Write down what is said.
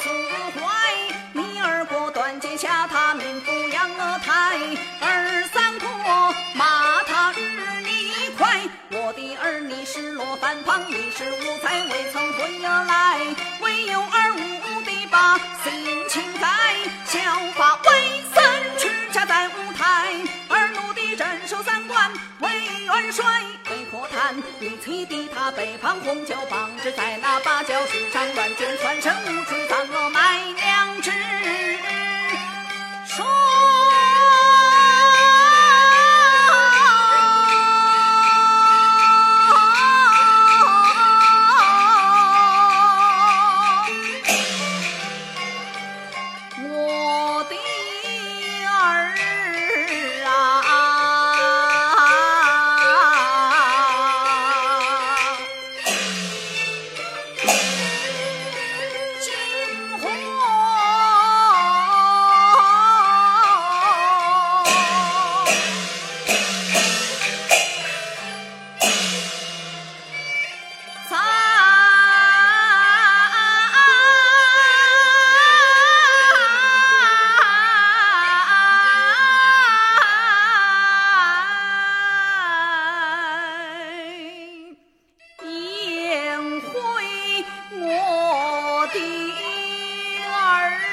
四怀，你二哥断剑下他，民抚养儿太；二三哥骂他日你快，我的儿女失落反叛，一事无才未曾回来，唯有二五的把心情改，小法为三持家在五台，二奴的镇守三关为元帅。为可叹与妻的他背旁红酒绑着在那芭蕉树上乱卷穿身无处葬了卖娘之儿